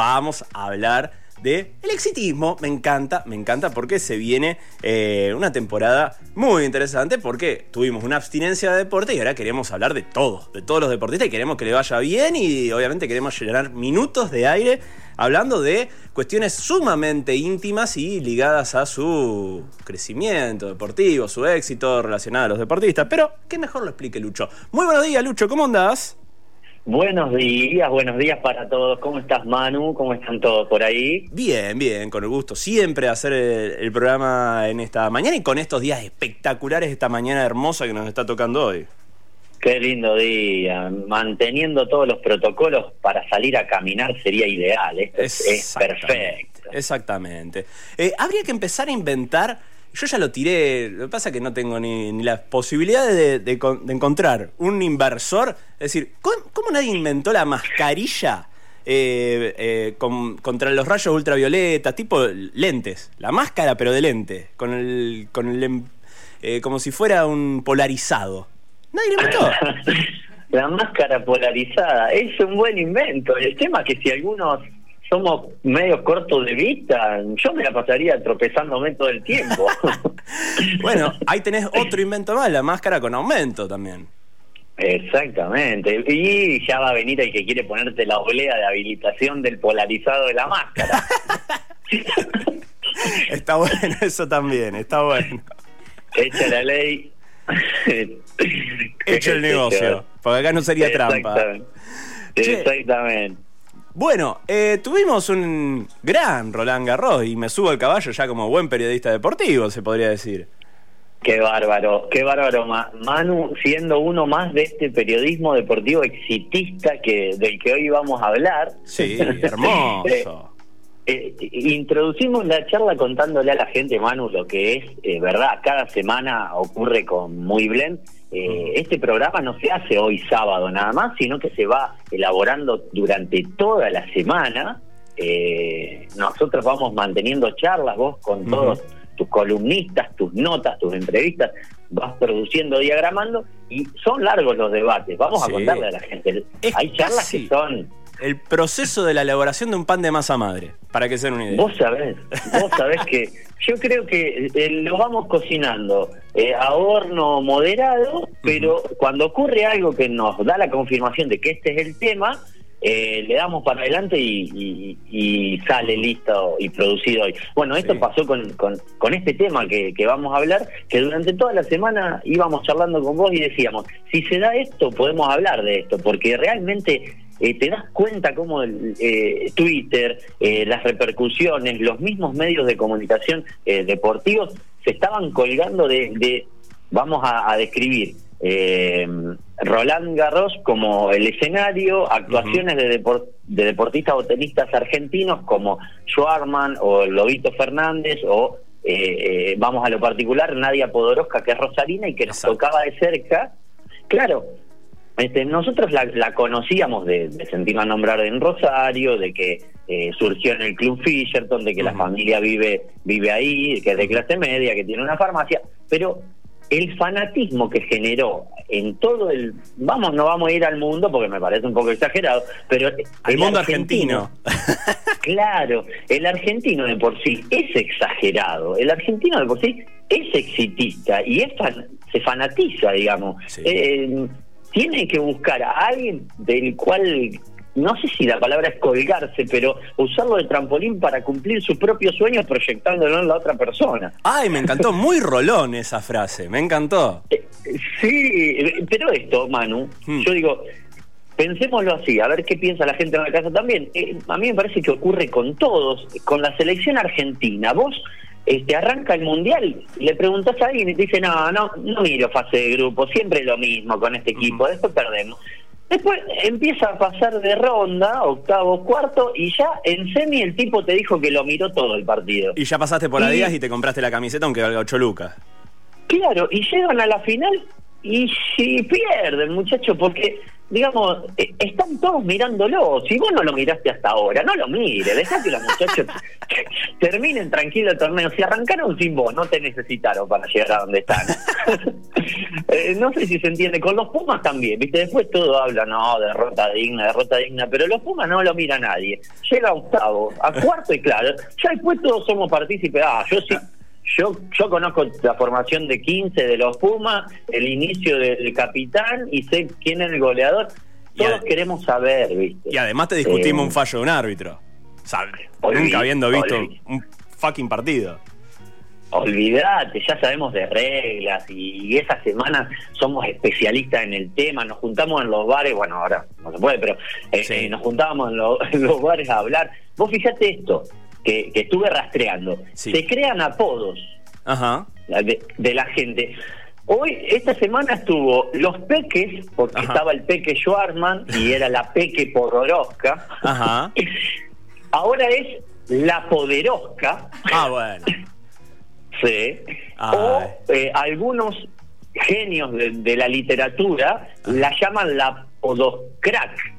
vamos a hablar de el exitismo. Me encanta, me encanta porque se viene eh, una temporada muy interesante porque tuvimos una abstinencia de deporte y ahora queremos hablar de todo, de todos los deportistas y queremos que le vaya bien y obviamente queremos llenar minutos de aire hablando de cuestiones sumamente íntimas y ligadas a su crecimiento deportivo, su éxito relacionado a los deportistas. Pero, ¿qué mejor lo explique Lucho? Muy buenos días, Lucho, ¿cómo andás? Buenos días, buenos días para todos. ¿Cómo estás, Manu? ¿Cómo están todos por ahí? Bien, bien, con el gusto siempre hacer el, programa en esta mañana y con estos días espectaculares, esta mañana hermosa que nos está tocando hoy. Qué lindo día. Manteniendo todos los protocolos para salir a caminar sería ideal. es, perfecto. Exactamente. Eh, habría que empezar a inventar yo ya lo tiré, lo que pasa es que no tengo ni, ni la posibilidad de, encontrar un inversor. Es decir, ¿cómo, nadie inventó la mascarilla eh, eh, contra los rayos ultravioleta, tipo lentes? La máscara, pero de lente, con el, con el em, eh, como si fuera un polarizado. Nadie lo inventó. la máscara polarizada es un buen invento. El tema es que si algunos somos medio cortos de vista, yo me la pasaría tropezándome todo el tiempo. bueno, ahí tenés otro invento más, la máscara con aumento también. Exactamente. Y ya va a venir el que quiere ponerte la olea de habilitación del polarizado de la máscara. está bueno eso también, está bueno. Echa la ley. Echa el negocio, porque acá no sería trampa. Exactamente. Bueno, eh, tuvimos un gran Roland Garros y me subo al caballo ya como buen periodista deportivo, se podría decir. Qué bárbaro, qué bárbaro, Manu, siendo uno más de este periodismo deportivo exitista que del que hoy vamos a hablar. Sí, hermoso. Eh, eh, introducimos la charla contándole a la gente, Manu, lo que es, eh, verdad, cada semana ocurre con Muy Blend. Este programa no se hace hoy sábado nada más, sino que se va elaborando durante toda la semana. nosotros vamos manteniendo charlas, vos con todos tus columnistas, tus notas, tus entrevistas, vas produciendo, diagramando, y son largos los debates. Vamos a contarle a la gente. Hay charlas que son el proceso de la elaboración de un pan de masa madre, para que se den una idea. Vos sabés, vos sabés que yo creo que eh, lo vamos cocinando eh, a horno moderado, pero cuando ocurre algo que nos da la confirmación de que este es el tema, eh, le damos para adelante y, sale listo y producido hoy. Bueno, esto pasó con, con, este tema que, que, vamos a hablar, que durante toda la semana íbamos charlando con vos y decíamos, si se da esto, podemos hablar de esto, porque realmente eh, te das cuenta cómo eh, Twitter, eh, las repercusiones, los mismos medios de comunicación deportivos se estaban colgando de, vamos a, describir, Roland Garros como el escenario, actuaciones de, de deportistas o tenistas argentinos como Schwarman o Lobito Fernández o vamos a lo particular, Nadia Podoroska, que es Rosarina y que nos tocaba de cerca. Claro, este, nosotros la, conocíamos de, de sentirla nombrar en Rosario, de que eh, surgió en el Club Fisherton, de que la familia vive, vive ahí, que es de clase media, que tiene una farmacia, pero el fanatismo que generó en todo el vamos no vamos a ir al mundo porque me parece un poco exagerado pero el mundo argentino, claro el argentino de por sí es exagerado el argentino de por sí es exitista y es se fanatiza digamos. Eh, tiene que buscar a alguien del cual no sé si la palabra es colgarse, pero usarlo de trampolín para cumplir su propio sueño proyectándolo en la otra persona. Ay, me encantó, muy rolón esa frase, me encantó. Eh, sí, pero esto, Manu, hmm. yo digo, pensémoslo así, a ver qué piensa la gente en la casa también. Eh, a mí me parece que ocurre con todos, con la selección argentina. Vos este, arranca el mundial, le preguntas a alguien y te dice, no, no, no miro fase de grupo, siempre lo mismo con este equipo, después perdemos. Después empieza a pasar de ronda, octavo, cuarto, y ya en semi el tipo te dijo que lo miró todo el partido. Y ya pasaste por la y te compraste la camiseta aunque valga 8 lucas. Claro, y llegan a la final y si pierden, muchachos, porque digamos, eh, están todos mirándolo. Si vos no lo miraste hasta ahora, no lo mire, deja que los muchachos terminen tranquilo el torneo. Si arrancaron sin vos, no te necesitaron para llegar a donde están. Eh, no sé si se entiende. Con los Pumas también, ¿viste? Después todo habla, no, derrota digna, derrota digna. Pero los Pumas no lo mira nadie. Llega a octavo, a cuarto y claro, ya después todos somos partícipes. Ah, yo sí. Yo, yo conozco la formación de 15 de los Pumas, el inicio del capitán y sé quién es el goleador. Todos queremos saber, ¿viste? Y además te discutimos eh, un fallo de un árbitro. Nunca habiendo visto un fucking partido. Olvídate, ya sabemos de reglas y esa semana somos especialistas en el tema, nos juntamos en los bares, bueno, ahora no se puede, pero eh, eh, nos juntábamos en, los bares a hablar. Vos fíjate esto, que, estuve rastreando. Se crean apodos De, la gente. Hoy, esta semana estuvo Los Peques, porque estaba el Peque Schwarman y era la Peque Podoroska. Ajá. Ahora es La Poderosca. Ah, bueno. sí. O eh, algunos genios de, la literatura la llaman la Podoscrack.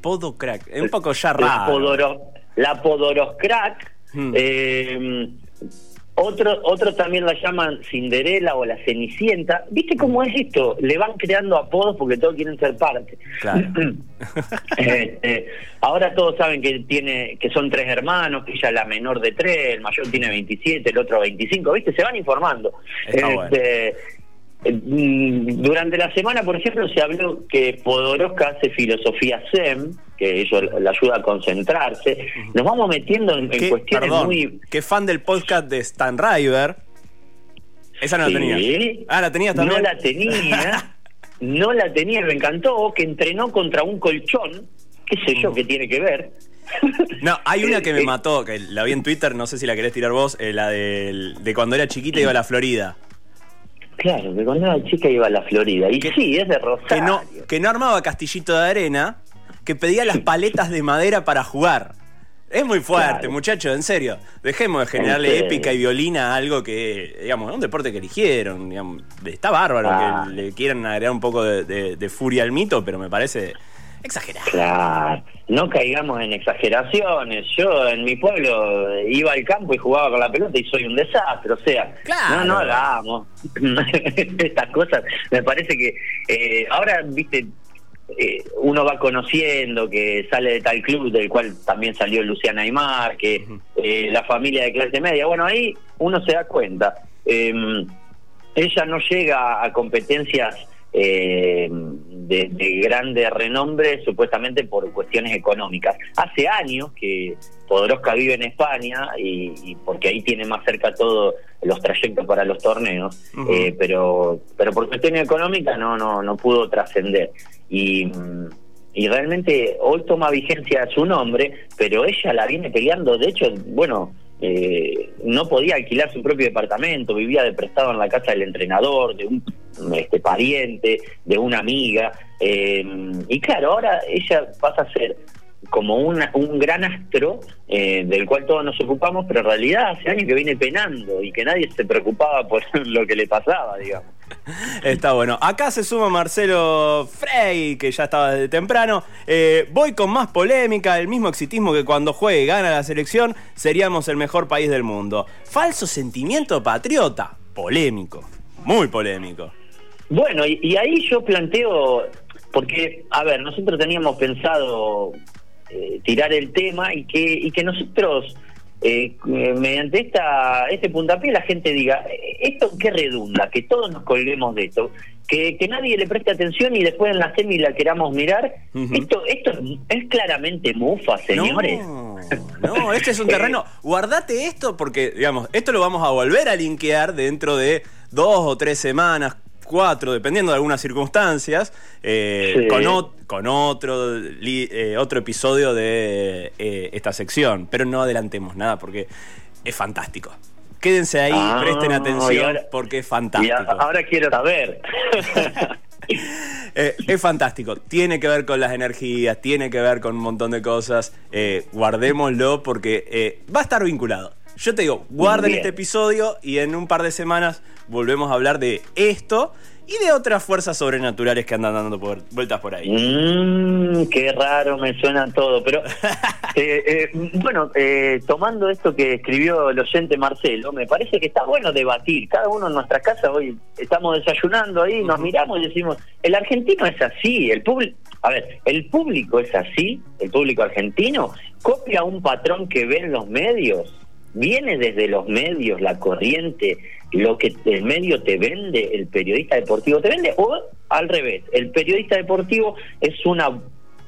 Podocrack, es un poco ya raro. La, la Podoroscrack. Hmm. Eh, otro, otro también la llaman Cinderela o la Cenicienta. ¿Viste cómo es esto? Le van creando apodos porque todos quieren ser parte. Este, ahora todos saben que tiene que son tres hermanos, que ella es la menor de tres, el mayor tiene 27, el otro 25. ¿Viste? Se van informando. Este, mm, durante la semana, por ejemplo, se habló que Podoroska hace filosofía Zen que eso le ayuda a concentrarse. Nos vamos metiendo en, cuestiones muy... Qué fan del podcast de Stan River. Esa no la tenía. Ah, la tenía también. No la tenía. no la tenía, me encantó, que entrenó contra un colchón. ¿Qué sé yo qué tiene que ver? No, hay una que me eh, mató, que la vi en Twitter, no sé si la querés tirar vos, eh, la de, de cuando era chiquita iba a la Florida. Claro, de cuando era chica iba a la Florida. Y sí, es de Rosario. Que no, que no armaba castillito de arena, que pedía las paletas de madera para jugar. Es muy fuerte, muchachos, en serio. Dejemos de generarle épica y violina a algo que, digamos, es un deporte que eligieron. está bárbaro que ah. le quieran agregar un poco de, furia al mito, pero me parece exagerado. Claro, no caigamos en exageraciones. Yo en mi pueblo iba al campo y jugaba con la pelota y soy un desastre. O sea, no, no hagamos estas cosas. Me parece que eh, ahora, viste, eh, uno va conociendo que sale de tal club del cual también salió Luciana Aymar, que eh, la familia de clase media, bueno, ahí uno se da cuenta. Em, ella no llega a competencias em, de, de, grande renombre supuestamente por cuestiones económicas. Hace años que Podoroska vive en España y, porque ahí tiene más cerca todos los trayectos para los torneos, eh, pero pero por cuestiones económicas no no no pudo trascender y, y realmente hoy toma vigencia su nombre, pero ella la viene peleando, de hecho, bueno, eh, no podía alquilar su propio departamento, vivía de prestado en la casa del entrenador, de un este, pariente, de una amiga, eh, y claro, ahora ella pasa a ser como una, un gran astro eh, del cual todos nos ocupamos, pero en realidad hace años que viene penando y que nadie se preocupaba por lo que le pasaba, digamos. Está bueno. Acá se suma Marcelo Frey, que ya estaba desde temprano. Eh, voy con más polémica, el mismo exitismo que cuando juegue y gana la selección, seríamos el mejor país del mundo. Falso sentimiento patriota. Polémico. Muy polémico. Bueno, y, ahí yo planteo, porque, a ver, nosotros teníamos pensado eh, tirar el tema y que, y que nosotros, eh, mediante esta este puntapié, la gente diga, ¿esto qué redunda? Que todos nos colguemos de esto. Que, que nadie le preste atención y después en la semi la queramos mirar. Esto esto es claramente mufa, señores. No, no, este es un terreno. Guardate esto porque, digamos, esto lo vamos a volver a linkear dentro de dos o tres semanas, cuatro, dependiendo de algunas circunstancias, eh, con, con, otro, eh, otro episodio de eh, esta sección. Pero no adelantemos nada porque es fantástico. Quédense ahí, ah, presten atención porque es fantástico. ahora quiero saber. es fantástico. Tiene que ver con las energías, tiene que ver con un montón de cosas. guardémoslo porque va a estar vinculado. Yo te digo, guarden este episodio y en un par de semanas volvemos a hablar de esto y de otras fuerzas sobrenaturales que andan dando vueltas por ahí. Mmm, qué raro me suena todo, pero eh, eh, bueno, eh, tomando esto que escribió el oyente Marcelo, me parece que está bueno debatir. Cada uno en nuestra casa hoy estamos desayunando ahí, nos miramos y decimos, el argentino es así, el público, a ver, el público es así, el público argentino copia un patrón que ven los medios viene desde los medios, la corriente, lo que el medio te vende, el periodista deportivo te vende, o al revés, el periodista deportivo es una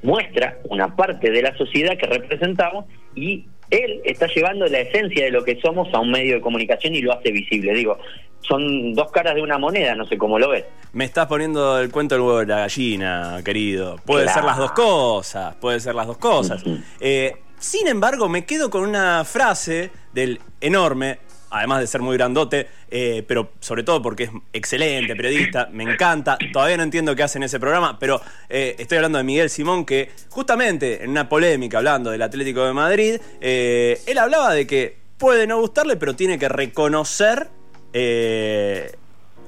muestra, una parte de la sociedad que representamos y él está llevando la esencia de lo que somos a un medio de comunicación y lo hace visible. Digo, son dos caras de una moneda, no sé cómo lo ves. Me estás poniendo el cuento del huevo de la gallina, querido. Puede ser las dos cosas, puede ser las dos cosas. eh, sin embargo, me quedo con una frase del enorme, además de ser muy grandote, eh, pero sobre todo porque es excelente periodista, me encanta. Todavía no entiendo qué hace en ese programa, pero eh, estoy hablando de Miguel Simón, que justamente en una polémica hablando del Atlético de Madrid, eh, él hablaba de que puede no gustarle, pero tiene que reconocer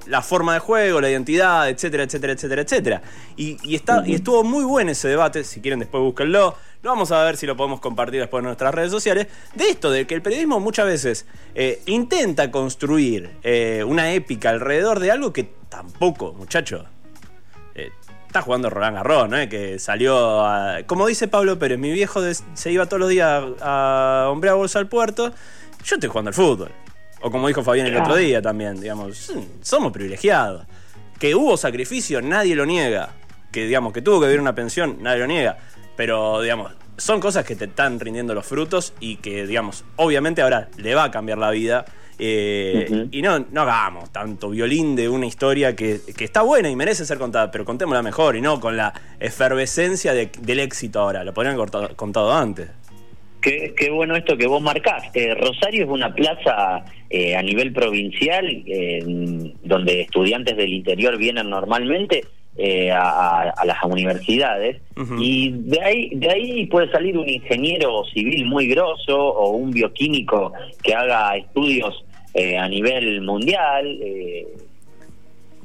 la forma de juego, la identidad, etcétera, etcétera, etcétera, etcétera. Y, está, y estuvo muy bueno ese debate, si quieren después búsquenlo. Lo vamos a ver si lo podemos compartir después en nuestras redes sociales. De esto, de que el periodismo muchas veces eh, intenta construir eh, una épica alrededor de algo que tampoco, muchacho. Eh, está jugando Roland Garros, ¿no? Que salió a, Como dice Pablo Pérez, mi viejo se iba todos los días a, a a bolsa al puerto. Yo estoy jugando al fútbol. O como dijo Fabián el otro día también, digamos, somos privilegiados. Que hubo sacrificio, nadie lo niega. Que digamos, que tuvo que vivir una pensión, nadie lo niega. Pero, digamos, son cosas que te están rindiendo los frutos y que, digamos, obviamente ahora le va a cambiar la vida. Eh, y no, no hagamos tanto violín de una historia que, está buena y merece ser contada, pero contémosla mejor y no con la efervescencia del éxito ahora. Lo podrían haber contado antes. Qué, bueno esto que vos marcás. Eh, Rosario es una plaza eh, a nivel provincial donde estudiantes del interior vienen normalmente eh, a, las universidades y de ahí de ahí puede salir un ingeniero civil muy grosso o un bioquímico que haga estudios a nivel mundial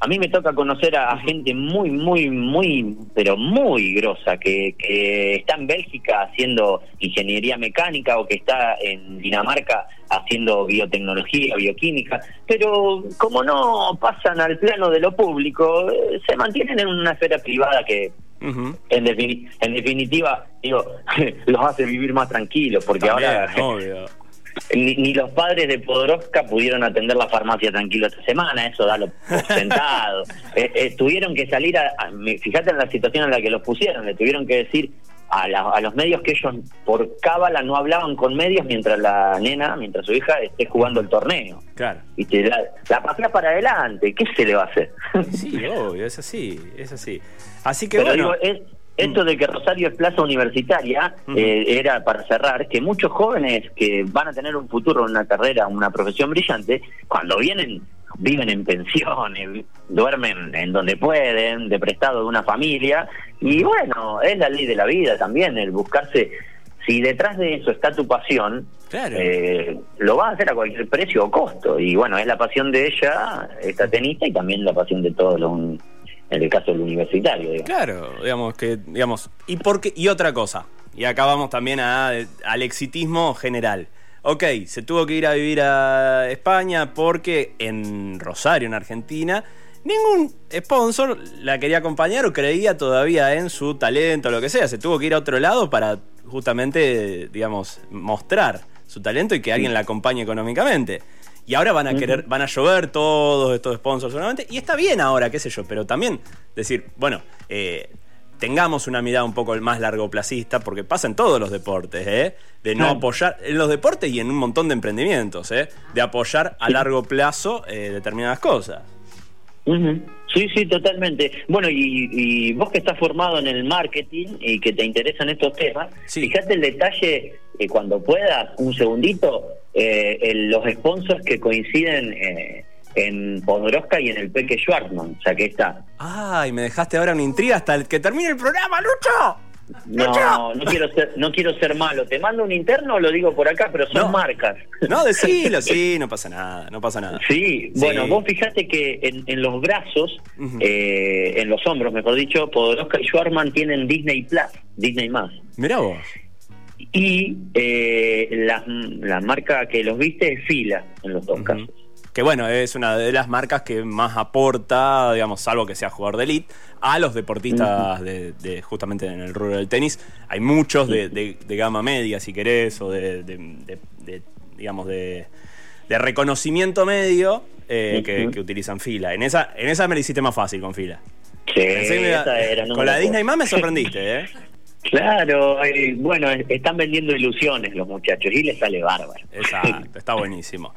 a mí me toca conocer a, gente muy, muy, muy, pero muy grosa, que, que está en Bélgica haciendo ingeniería mecánica o que está en Dinamarca haciendo biotecnología, bioquímica, pero como no pasan al plano de lo público, eh, se mantienen en una esfera privada que en, definitiva, digo, los hace vivir más tranquilos, porque ahora ni, los padres de Podoroska pudieron atender la farmacia tranquilo esta semana, eso da lo sentado. Eh, eh, tuvieron que salir, a, fíjate en la situación en la que los pusieron, le tuvieron que decir a, a, los medios que ellos por cábala no hablaban con medios mientras la nena, mientras su hija esté jugando el torneo. Claro. Y te la, la para adelante, ¿qué se le va a hacer? Sí, obvio, es así, es así. Así que bueno. Esto de que Rosario es plaza universitaria eh, era para cerrar que muchos jóvenes que van a tener un futuro, una carrera, una profesión brillante, cuando vienen viven en pensiones, duermen en donde pueden, de prestado de una familia y bueno, es la ley de la vida también el buscarse si detrás de eso está tu pasión, eh, lo va a hacer a cualquier precio o costo. Y bueno, es la pasión de ella, esta tenista, y también la pasión de todos los en el caso del universitario. Digamos. Claro, digamos que, digamos, y porque, y otra cosa, y acá vamos también a, al exitismo general. Ok, se tuvo que ir a vivir a España porque en Rosario, en Argentina, ningún sponsor la quería acompañar o creía todavía en su talento o lo que sea. Se tuvo que ir a otro lado para justamente, digamos, mostrar su talento y que alguien la acompañe económicamente. Y ahora van a querer, van a llover todos estos sponsors solamente. Y está bien ahora, qué sé yo, pero también decir, bueno, eh, tengamos una mirada un poco más largoplacista, porque pasa en todos los deportes, ¿eh? De no apoyar, en los deportes y en un montón de emprendimientos, ¿eh? De apoyar a largo plazo eh, determinadas cosas. Sí, sí, totalmente. Bueno, y, vos que estás formado en el marketing y que te interesan estos temas, fíjate el detalle, que cuando puedas, un segundito, eh, los sponsors que coinciden eh, en Podoroska y en el Peque Schwartzman, o sea que está. Ay, me dejaste ahora una intriga hasta el que termine el programa, Lucho. No, no quiero ser, no quiero ser malo. Te mando un interno, lo digo por acá, pero son No. marcas. No, decilo, sí, no pasa nada, no pasa nada. Sí, bueno, vos fijate que en, en los brazos, eh, en los hombros, mejor dicho, Podoroska y Schwarman tienen Disney Plus, Disney más. Mirá vos. Y eh, la, la marca que los viste es Fila en los dos casos. Que bueno, es una de las marcas que más aporta, digamos, salvo que sea jugador de elite, a los deportistas de, de- justamente en el rubro del tenis. Hay muchos de, de- de gama media, si querés, o de, digamos, de, de reconocimiento medio eh, que, que utilizan fila. En esa, en esa me la hiciste más fácil con fila. Sí, esa era, no con la Disney más me sorprendiste, ¿eh? Claro, eh, bueno, están vendiendo ilusiones los muchachos y les sale bárbaro. Exacto, está buenísimo.